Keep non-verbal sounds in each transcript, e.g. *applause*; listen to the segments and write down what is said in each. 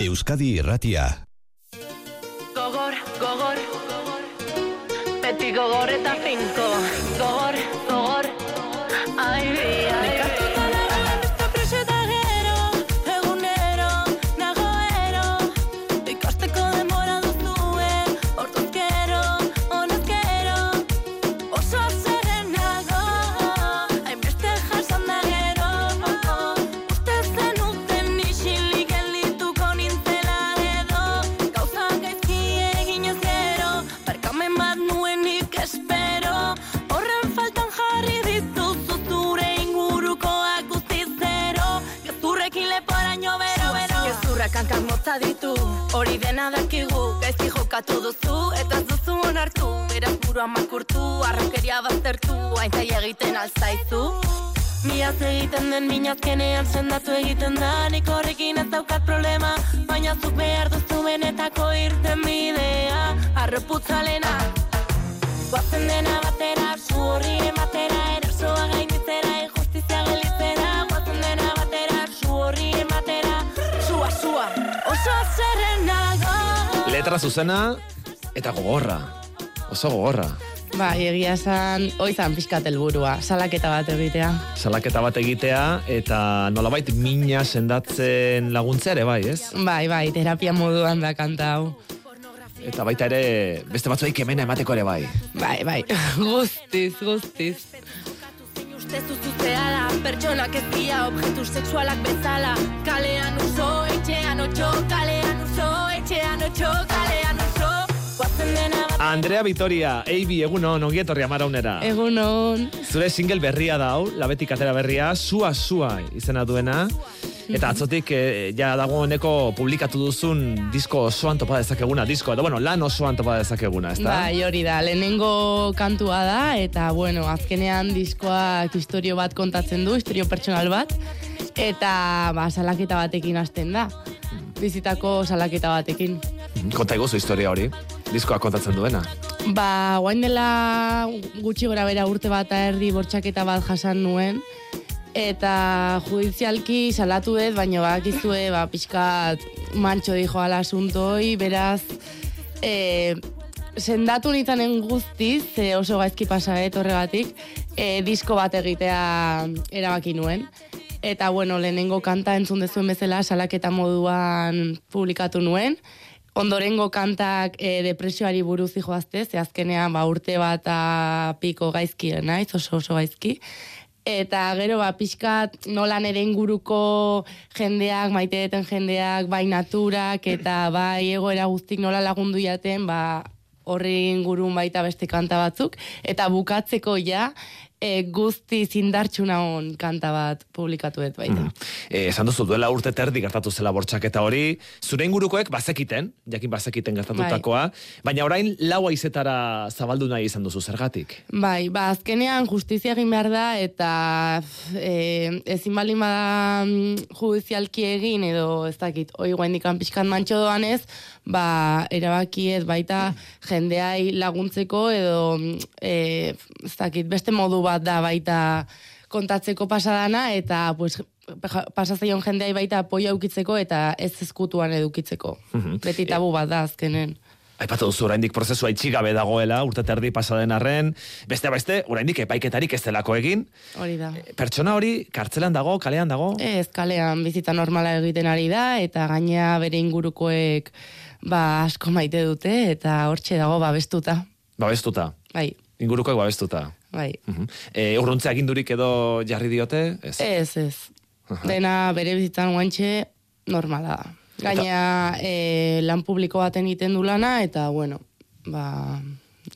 Euskadi Irratia. Gogor, gogor, beti gogor eta finko. Hankak motza ditu Hori dena dakigu. Gaizki jokatu duzu Eta ez duzu onartu. Beraz burua makurtu Arrokeria baztertu. Aintzai egiten alzaizu Miaz egiten den minazkenean sendatu egiten da. Nik horrekin ez daukat problema Baina zuk behar duzu benetako irten bidea Arroputzalena Guazen dena batera, su horri ematera Letra zuzena eta gogorra. Oso gogorra. Ba, egia esan, oizan pixkat helburua, salaketa bat egitea. Salaketa bat egitea eta nolabait mina sendatzen laguntzea ere bai, ez? Bai, bai, terapia moduan da kanta hau. Eta baita ere beste batzuei kemena emateko ere bai. Bai, bai, *laughs* guztiz, guztiz. Zein uste zuzuztea da Pertsonak ez dira objektu sexualak bezala Kalean uso, etxean otxo Kalean uso, etxean otxo Kalean uso Guazen dena bat Andrea Vitoria, Eibi, egunon, ongi etorri amaraunera. Egun hon, Zure single berria da hau, labetik atera berria, sua sua izena duena. Eta atzotik eh, ja dagoeneko publikatu duzun disko osoan topa dezakeguna, disko, edo bueno, lan osoan topa dezakeguna, ezta? bai, hori da, lehenengo kantua da, eta bueno, azkenean diskoak historio bat kontatzen du, historio pertsonal bat, eta ba, salaketa batekin hasten da. Bizitako salaketa batekin. Konta iguzu historia hori, diskoa kontatzen duena. Ba, guain dela gutxi gora bera urte bat erdi bortxaketa bat jasan nuen, eta judizialki salatu dut, baina bakizue, ba, pixkat mantxo dijo ala asuntoi, beraz, e, sendatu nitanen guztiz, e, oso gaizki pasaet horregatik, e, disko bat egitea erabaki nuen. Eta, bueno, lehenengo kanta entzun dezuen bezala salaketa moduan publikatu nuen. Ondorengo kantak e, depresioari buruz joazte, ze azkenean ba, urte bat eta piko gaizki naiz, oso oso gaizki. Eta gero ba, pixkat nola nere inguruko jendeak, maite deten jendeak, bai naturak, eta bai egoera guztik nola lagundu jaten, ba, horri ingurun baita beste kanta batzuk. Eta bukatzeko ja, e, guzti zindartxuna on kanta bat publikatu dut baita. Eh, esan duzu duela urte terdi gertatu zela bortxaketa hori, zure ingurukoek bazekiten, jakin bazekiten gertatutakoa, baina orain lau aizetara zabaldu nahi izan duzu zergatik. Bai, ba, azkenean justizia egin behar da, eta e, ezin baldin bada mm, judizialki egin, edo ez dakit, oi guendikan pixkan mantxo doan ez, ba, erabaki ez baita jendeai laguntzeko, edo mm, e, ez dakit, beste modu bat da baita kontatzeko pasadana, eta pues, pasazaion jendeai baita apoio aukitzeko, eta ez ezkutuan edukitzeko. Mhm. Beti tabu bat da azkenen. Aipatu duzu oraindik prozesua itxigabe dagoela, urte terdi pasaden arren, beste beste, oraindik epaiketarik ez delako egin. Hori da. Pertsona hori kartzelan dago, kalean dago? Ez, kalean bizita normala egiten ari da, eta gaina bere ingurukoek ba, asko maite dute, eta hortxe dago babestuta. Babestuta. Bai, Ingurukoek babestuta. Bai. Mhm. E, urruntze agindurik edo jarri diote? Ez. Ez, ez. Dena bere bizitzan guantxe normala da. Gaina e, lan publiko baten egiten du lana, eta bueno, ba,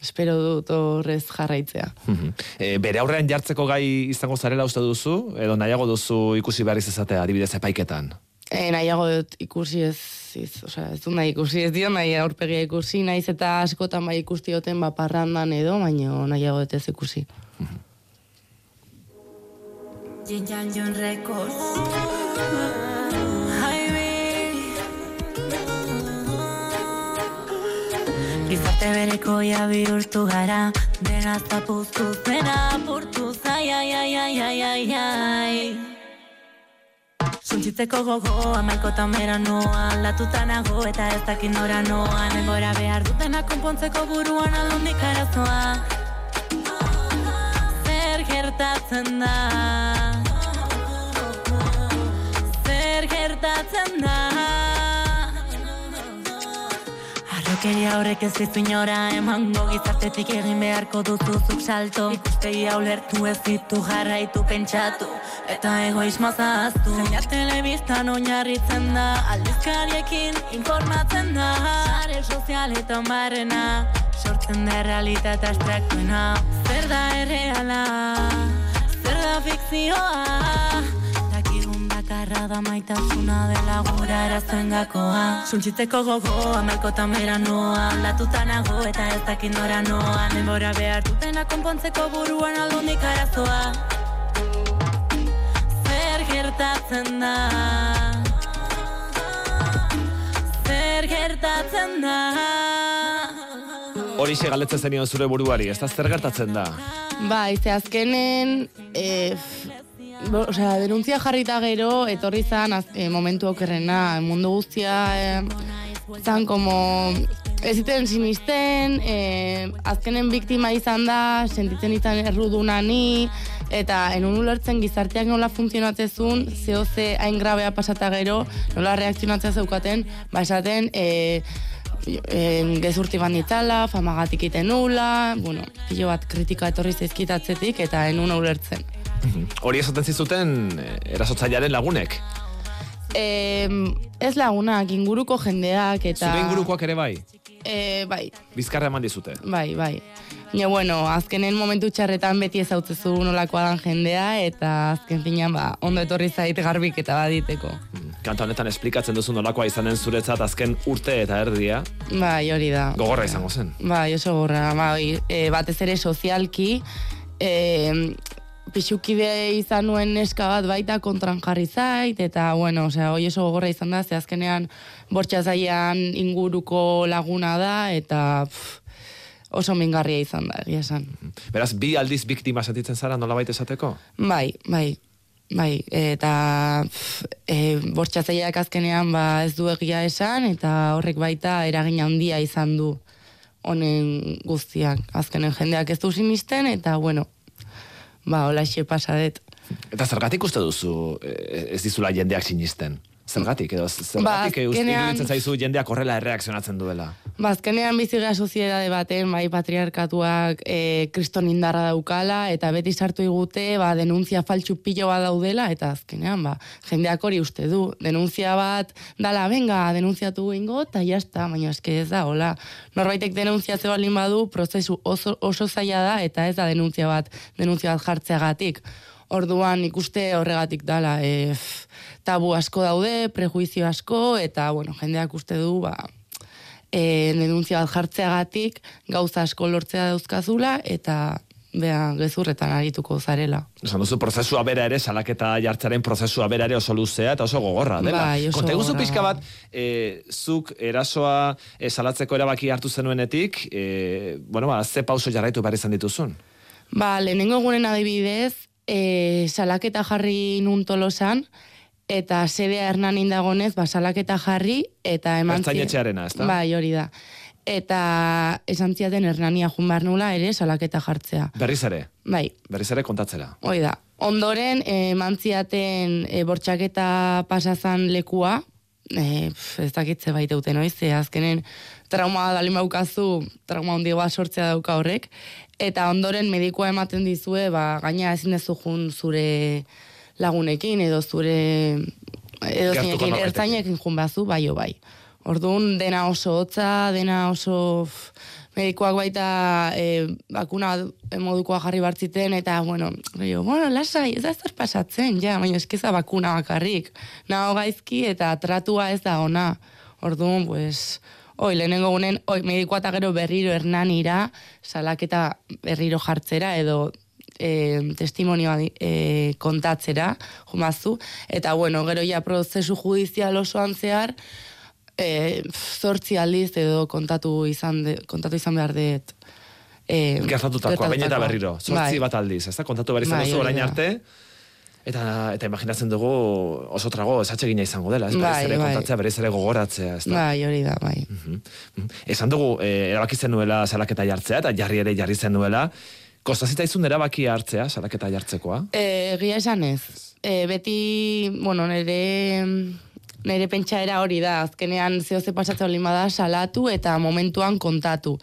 espero dut horrez jarraitzea. Mhm. E, bere aurrean jartzeko gai izango zarela uste duzu, edo nahiago duzu ikusi behar izatea adibidez epaiketan? E, nahiago dut ikusi ez, ez, osea, ez dut nahi ikusi ez dio, nahi aurpegia ikusi, naiz eta askotan bai ikusti duten ba, parrandan edo, baina nahiago dut ez ikusi. Jin Jan Jon Records Gizarte bereko ja bihurtu gara Dena zapuztu zena apurtu Ai, ai, ai, ai, ai, ai, ai Suntzitzeko gogoa, malkotan bera noa Aldatuta nago eta ez dakit nora noa. Denbora behar dutena konpontzeko buruan aldondik arazoa. Zer gertatzen da? Zer gertatzen da Arrokeria horrek ez dizu inora emango Gizartetik egin beharko duzuzuk salto. Ikuspegia ulertu ez ditu jarraitu pentsatu Eta egoismo zahaztu Zendea telebistan oinarritzen da Aldizkariekin informatzen da. Sare sozialetan barrena Sortzen da realitatea abstraktuena Zer da erreala Zer da fikzioa Bakarra da maitasuna dela gura erazoen gakoa. Suntzitzeko gogoa, malkotan bera noa Aldatuta nago eta ez dakit nora noa. Denbora behar dutena konpontzeko buruan aldondik arazoa. Zer gertatzen da? Zer gertatzen da? Hori galdetzen zenion zure buruari, ez da zer gertatzen da? Bai, ze azkenen, e, osea, denuntzia jarrita gero, etorri zan az, e, momentu okerrena, mundu guztia, e, zan como, ez sinisten, e, azkenen biktima izan da, sentitzen izan erruduna ni, eta enun ulertzen gizarteak nola funtzionatzezun, zeo ze hain grabea pasata gero, nola reakzionatzea zeukaten, ba esaten, e, en, gezurti banditzala, famagatik iten nula, bueno, pilo bat kritika etorri zaizkitatzetik eta enun ulertzen. Hori esaten zizuten eh, erasotzailearen lagunek. E, ez lagunak, inguruko jendeak eta... Zure ingurukoak ere bai, E, bai, bizkarra eman dizute. bai, bai. Ja, bueno, azkenen momentu txarretan beti ezautzezu nolakoa dan jendea eta azken finean ba, ondo etorri zait garbik eta baditeko. Kanta honetan esplikatzen duzu nolakoa izanen zuretzat azken urte eta erdia, Bai, hori da. gogorra izango zen. Bai, oso gorra, bai, e, batez ere sozialki, e, pixukide izan nuen neska bat baita kontran jarri zait, eta, bueno, osea, hoi oso gogorra izan da, ze azkenean bortxazaian inguruko laguna da, eta pff, oso mingarria izan da, egia esan. Beraz, bi aldiz biktima sentitzen zara nola baita esateko? Bai, bai, bai, eta pff, e, bortxatzaileak azkenean ba, ez du egia esan, eta horrek baita eragin handia izan du honen guztiak. Azkenen jendeak ez du sinisten, eta bueno, ba, hola pasadet. Eta zergatik uste duzu eh, ez dizula jendeak sinisten? Zergatik, edo zergatik Ba, ba, iruditzen zaizu jendeak horrela erreakzionatzen duela? Ba, azkenean bizi gara soziedade baten, bai, patriarkatuak e, kriston indarra daukala, eta beti sartu igute, ba, denuntzia faltsu pilo bat daudela, eta azkenean, ba, jendeak hori uste du. Denuntzia bat, dala, venga, denunziatu ingo, eta jazta, baina eske ez da, hola. Norbaitek denuntzia balin badu, prozesu oso, oso zaila da, eta ez da denuntzia bat, denuntzia bat jartzeagatik. Orduan ikuste horregatik dala, e, f, tabu asko daude, prejuizio asko, eta, bueno, jendeak uste du, ba, e, denuntzia bat jartzeagatik gauza asko lortzea dauzkazula eta bea gezurretan arituko zarela. Esan duzu, prozesua bera ere, salaketa jartzaren prozesua bera ere oso luzea eta oso gogorra, dela. Bai, oso Konta eguzu gogorra. pixka bat, e, zuk erasoa e, salatzeko erabaki hartu zenuenetik, e, bueno, ba, ze pauso jarraitu behar izan dituzun? Ba, lehenengo egunen adibidez, e, salaketa jarri nun tolosan, eta sedea hernan indagonez, ba, salaketa jarri, eta eman... zi- Ertzainetxearena, ezta? Bai, hori da. Eta esan ziaten hernania jun behar nula ere salaketa jartzea. Berriz ere, Bai, berriz ere kontatzera. Hoi da. Ondoren, e, mantziaten e, bortxaketa pasazan lekua, e, pf, ez dakitze baiteuten, oiz, ze azkenen trauma dalin baukazu, trauma handi bat sortzea dauka horrek, eta ondoren medikoa ematen dizue, ba, gaina ezin dezu jun zure lagunekin, edo zure edo zinekin, ertzainekin jun bazu, bai o bai. Orduan, dena oso hotza, dena oso... medikoak baita e, bakuna modukoa jarri bartziten, eta, bueno, jo, bueno, lasai, ez da zer pasatzen, ja, baina eskiza bakuna bakarrik. Nago gaizki eta tratua ez da ona. Orduan, pues, oi, lehenengo gunen, oi, medikoa eta gero berriro hernanira, salaketa berriro jartzera, edo e, testimonioa e, kontatzera, jumazu, eta bueno, gero ja prozesu judizial osoan zehar, e, zortzi aldiz edo kontatu izan, de, kontatu izan behar dut. E, Gertatutakoa, baina eta berriro. Sortzi bai. bat aldiz, ez da? Kontatu behar izan Bai, hori orain da. Eta, eta imaginatzen dugu oso trago esatsegina izango dela, ez? Bai, ere bai. kontatzea, berriz ere gogoratzea, ez da? Bai, hori da, bai. Mhm, mhm. Esan dugu, eh, erabaki zenuela salaketa jartzea, eta jarri ere jarri zenuela. Kosta zitzaizun erabaki hartzea, salaketa jartzekoa? E, egia esan ez. E, beti, bueno, nire, nire pentsaera hori da, azkenean zehoze pasatzen olin bada salatu eta momentuan kontatu.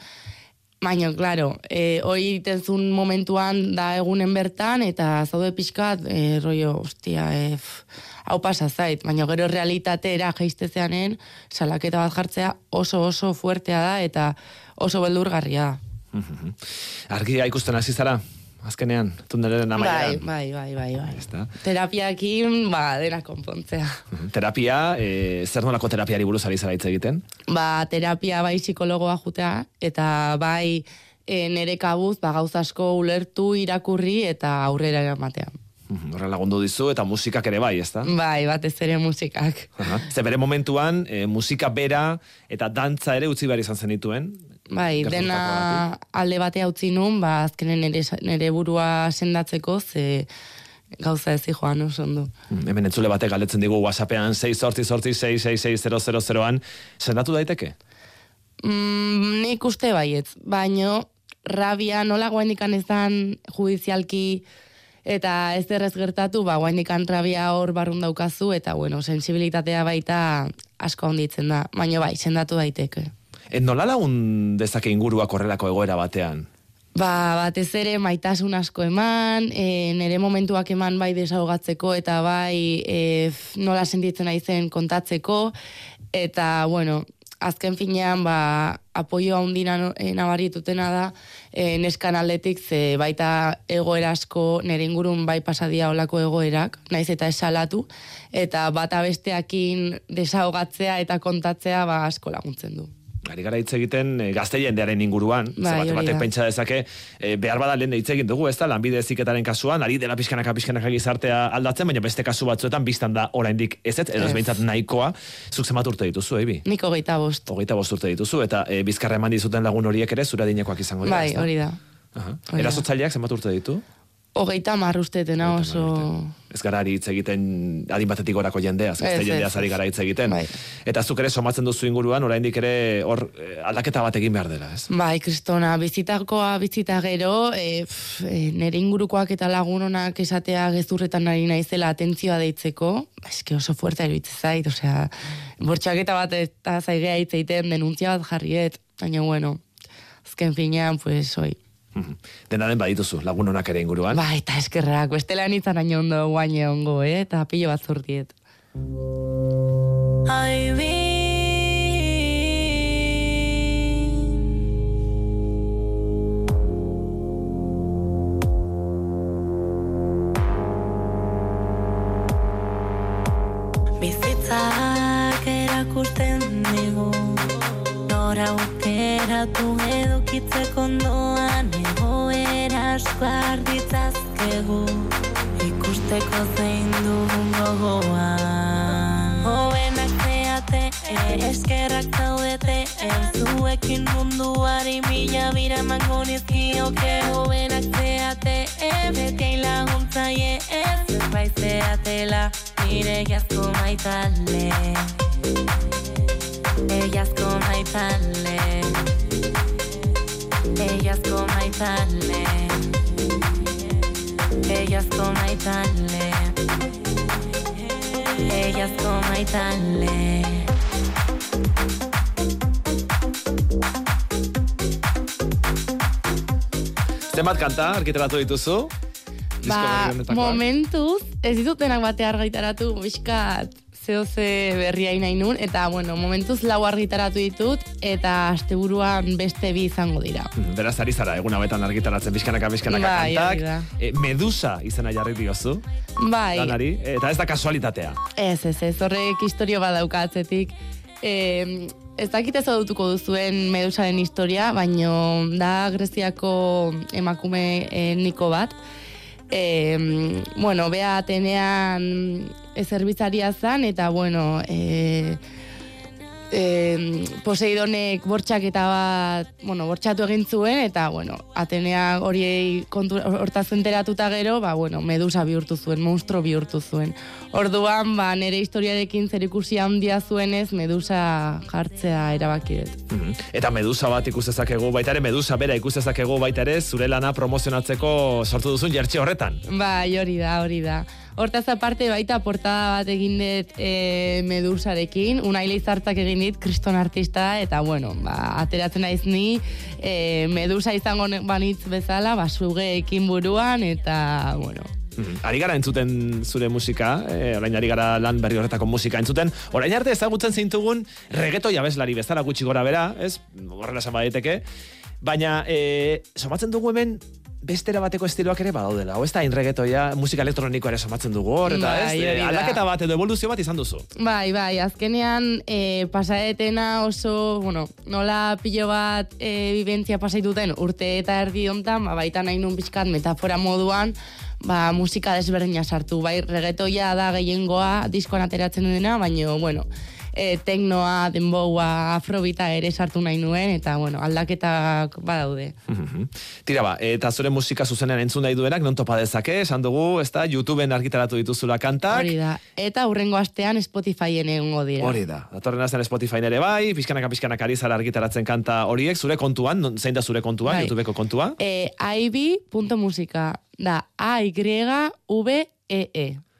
Baina, claro, e, hoi egiten zuen momentuan da egunen bertan, eta zaude pixkat, e, rollo, ostia, e, f, hau pasa zait. Baina gero realitateera jeistezeanen, salaketa bat jartzea oso oso fuertea da, eta oso beldurgarria da. Mhm. *laughs* Argia ikusten hasi zara, azkenean, tunelaren Bai, amaieran. bai, bai, bai, bai. Ezta? Terapiakin, ba, dena konpontzea. Terapia, eh, zer nolako terapiari buruz ari zara hitz egiten? Ba, terapia bai psikologoa jutea, eta bai e, nere kabuz, ba, gauza asko ulertu, irakurri, eta aurrera eramatea. Mhm, Horrela lagundu dizu, eta musikak ere bai, ezta? Bai, batez ere musikak. Aha. Ze bere momentuan, eh, musika bera eta dantza ere utzi behar izan zenituen. Bai, dena alde batea utzi nun, ba, azkenen nere, nere burua sendatzeko, ze gauza ez joan oso ondo. Mm, Hemen entzule batek galdetzen digu WhatsAppean 6 sortzi sortzi 666 sendatu daiteke? Mm, nik uste baietz, baino rabia nola guainikan ezan judizialki eta ez derrez gertatu, ba guainikan rabia hor barrun daukazu eta bueno, sensibilitatea baita asko handitzen da, baino bai, sendatu daiteke. E, nola lagun dezake inguruak horrelako egoera batean? Ba, batez ere maitasun asko eman, e, nire momentuak eman bai desaugatzeko eta bai e, nola sentitzen naizen kontatzeko eta bueno, azken finean ba apoio handina nabaritutena da e, neskan aldetik ze baita egoera asko nire ingurun bai pasadia olako egoerak, naiz eta esalatu eta bata besteakin desaugatzea eta kontatzea ba asko laguntzen du. Ari gara hitz egiten e, gazte jendearen inguruan, Bai, bate hori batek pentsa dezake, e, behar bada lehen hitz egin dugu, ez da, lanbide heziketaren kasuan, ari dela pixkanaka pixkanaka gizartea aldatzen, baina beste kasu batzuetan biztan da oraindik ez ez, edo ez behintzat nahikoa, zuk zenbat urte dituzu, ebi? Niko geita bost. Hogeita bost urte dituzu, eta e, bizkarra eman dizuten lagun horiek ere, zura dinekoak izango dira, Bai, hori da. Aha. Erasotzaileak zenbat urte ditu? Hogeita mar ustetena oso... Ez gara ari hitz egiten adin batetik gorako jendeaz, Ez, gazte ez, jendeaz ari ez. gara hitz egiten. Bai. Eta zuk ere somatzen duzu inguruan, oraindik ere hor eh, aldaketa bat egin behar dela, ez? Bai, kristona, bizitakoa bizita gero, e, pf, e, nire ingurukoak eta lagunonak esatea gezurretan ari naizela atentzioa deitzeko, eske oso fuerte eruditzen zait, osea, bortxaketa bat eta zaigea hitz egiten denuntzia bat jarriet, baina bueno, azken finean, pues, oi. Mhm. Dena den badituzu, lagun onak ere inguruan. Bai, eta eskerrak, bestela nintzen hain ondo guaine ongo, eh? eta pilo bat zurtiet. Ay, Bizitzak erakusten digu Nora aukeratu edukitzeko ondoan Egoera asko arditzazkegu Ikusteko zein dugun gogoan. Hobenak zeate, eskerrak zaudete Zuekin munduari mila bira emango nizkioke. Hobenak zeate, beti laguntzaie ez Zerbait zeatela, nire jazko maitale. Elazko maitale. Elazko maitale Elazko maitale Elazko maitale Zenbat kanta argitaratu dituzu? Ba, momentuz, ez ditutenak bate argitaratu, bizkat zeo ze berria nahi nun, eta, bueno, momentuz lau argitaratu ditut, eta asteburuan beste bi izango dira. Beraz, ari zara, egun hauetan argitaratzen pixkanaka pixkanaka Bai, kantak. E, Medusa izena jarri diozu, Bai, lanari, eta ez da kasualitatea. ez, ez, ez, horrek historio bat daukatzetik. E, ez dakit ez dutuko duzuen medusaren historia, baino da Greziako emakume etniko bat. E, bueno, bea Atenean e, zerbitzaria zan, eta bueno, e, e, Poseidonek bortxaketa bat, bueno, bortxatu egin zuen, eta, bueno, Atenea hori kontu, hortaz enteratuta gero, ba, bueno, medusa bihurtu zuen, monstro bihurtu zuen. Orduan, ba, nire historiarekin zerikusi handia zuenez, medusa jartzea erabaki dut. Mhm. Eta medusa bat ikus dezakegu, baita ere medusa bera ikus dezakegu baita ere zure lana promozionatzeko sortu duzun jertxe horretan. Bai, hori da, hori da. Hortaz aparte baita portada bat egin dut e, medusarekin, unaile izartzak egin dit, kriston artista, eta bueno, ba, ateratzen naiz ni, e, medusa izango banitz bezala, ba, buruan, eta bueno, Mhm. Ari gara entzuten zure musika, eh, orain ari gara lan berri horretako musika entzuten. Orain arte ezagutzen zintugun reggaeton abeslari bezala gutxi gora bera, ez? Horrela esan baditeke. Baina, eh, somatzen dugu hemen bestera bateko estiloak ere badaudela. Hau ez da hain reggaetoia, musika elektronikoa ere somatzen dugu hor, eta Bai, ez? da. aldaketa bat edo evoluzio bat izan duzu. Bai, bai, azkenean e, pasaetena oso, bueno, nola pilo bat e, bibentzia pasaituten urte eta erdi hontan, ba, baita nahi nun pixkat metafora moduan, ba, musika desberdina sartu. Bai, regetoia da gehiengoa diskoan ateratzen dena, baina, bueno, e, teknoa, denboa, afrobita ere sartu nahi nuen, eta, bueno, aldaketak badaude. Mhm. Tira ba, eta zure musika zuzenean entzun nahi duenak, non topa dezake, esan dugu, ez da, YouTubeen argitaratu dituzula kantak. Hori da. Eta hurrengo astean Spotifyen egongo dira. Hori da. Datorren astean Spotify ere bai, pizkanaka pizkanaka ari zara argitaratzen kanta horiek, zure kontuan, zein da zure kontuan, Bai. YouTubeko kontua? E, aibi.musika. Da, A-Y-V-E-E.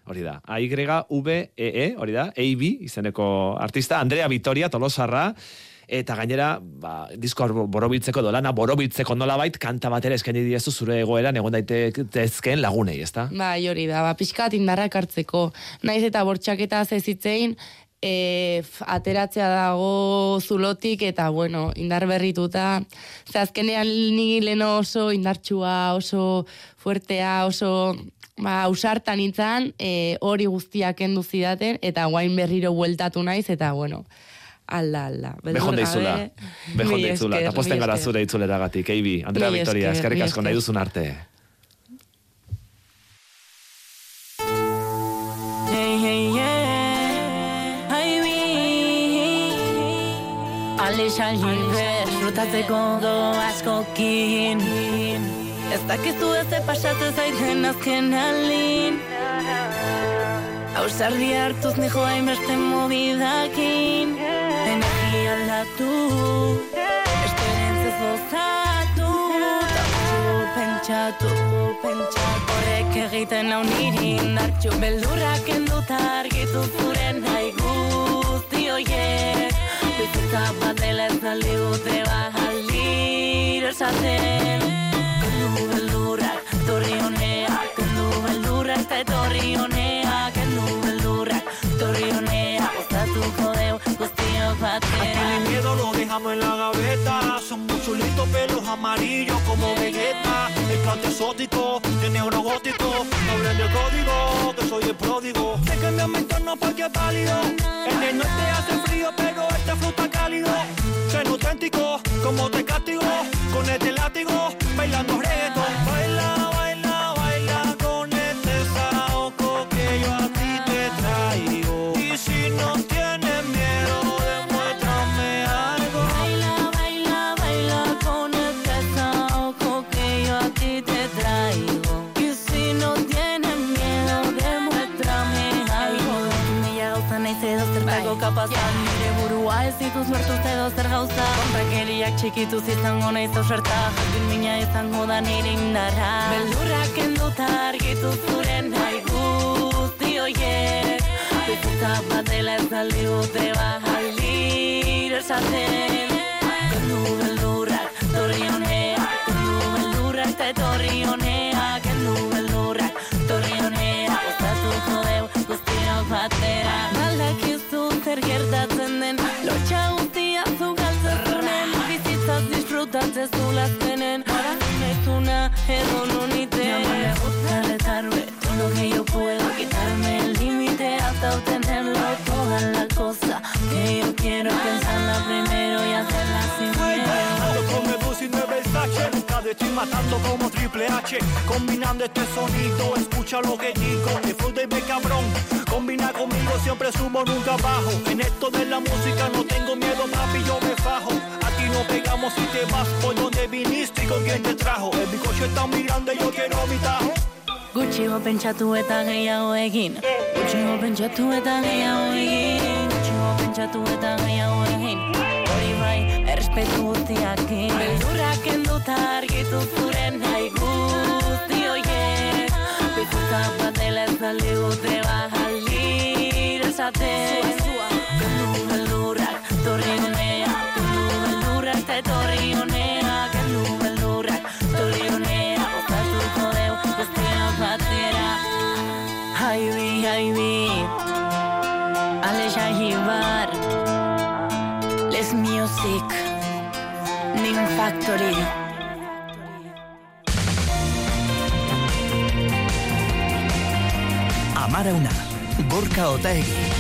Hori da. A-Y-V-E-E, E hori da, A-B, izeneko artista, Andrea Vitoria, tolosarra, eta gainera, ba, disko borobiltzeko, dolana borobiltzeko nolabait, kanta batera eskaini diezu zure egoeran egon daitezkeen lagunei, ezta? Bai, hori da, ba, pixkat indarrak hartzeko. Naiz eta bortxaketa zezitzein, e, ateratzea dago zulotik eta, bueno, indar berrituta. Ze azkenean ni leno oso indartsua, oso fuertea, oso ba, ausartan itzan, e, hori guztiak kendu zidaten, eta guain berriro bueltatu naiz, eta, bueno, alda, alda. Bejon deizula. Bejon Mila deizula. esker, Eta posten gara zure itzuleragatik, Eibi. Andrea esker, eskerrik asko nahi duzun arte. Hey, hey, yeah. Ai, bi. Alde sallibe, frutatzeko do askokin. Ez dakizu ez ze pasatu zaiten azken alin. Ausardi hartuz nijo hainbeste mobidakin. Energia aldatu, esperentzez gozatu. Tautxu pentsatu, pentsatu. Horrek egiten hau niri indartxu. Beldurrak enduta argitu zure nahi guzti hoiek. Bizitza bat dela ez aldi dute bahaldir esaten. Aquel miedo lo dejamos en la gaveta. Son muy chulitos, pelos amarillos como Vegeta. El plato exótico, el neurogótico. No hables de código, que soy el pródigo. Te cambia mi entorno porque es válido. En el norte hace frío, pero esta fruta cálido. Ser auténtico, como te castigo. Con este látigo, bailando reggaeton. Baila, burua ez dituz mertuz edo zer gauza. Kontakeriak txikituz izango naiz oserta Jakin mina izango da nire indarra. Beldurrak enduta argitu zure nahi guzti hoiek Bizitza bat dela ez aldi dute bahaldir esaten. Kendu beldurrak, torri honea Kendu beldurrak eta etorri honea Kendu beldurrak, torri honea Gozatuko deu guztiok batera. Baldakizu zer gertatzen den Hasta obtenerlo toda la cosa. Que yo quiero pensarla primero y hacerla sin miedo. Ando con el bus y no es Versace Nunca te estoy matando como Triple H. Combinando este sonido, escucha lo que digo de cabrón. Combina conmigo, siempre subo, nunca bajo. En esto de la música no tengo miedo si te vas por donde viniste y con quién te trajo. El mi coche está muy grande, yo quiero mi tajo. Gutxigo pentsatu eta gehiago egin. Gutxigo pentsatu eta gehiago egin. Gutxigo pentsatu eta gehiago egin. Hori bai, errespetu guztiakin. Beldurrak enduta argitu zuren nahi guzti oiek Bizitza bat dela ez aldi gute bajaldir esaten HIV, Aleja Les Music, Nim Factory. Amara Una, Gorka Otaegui.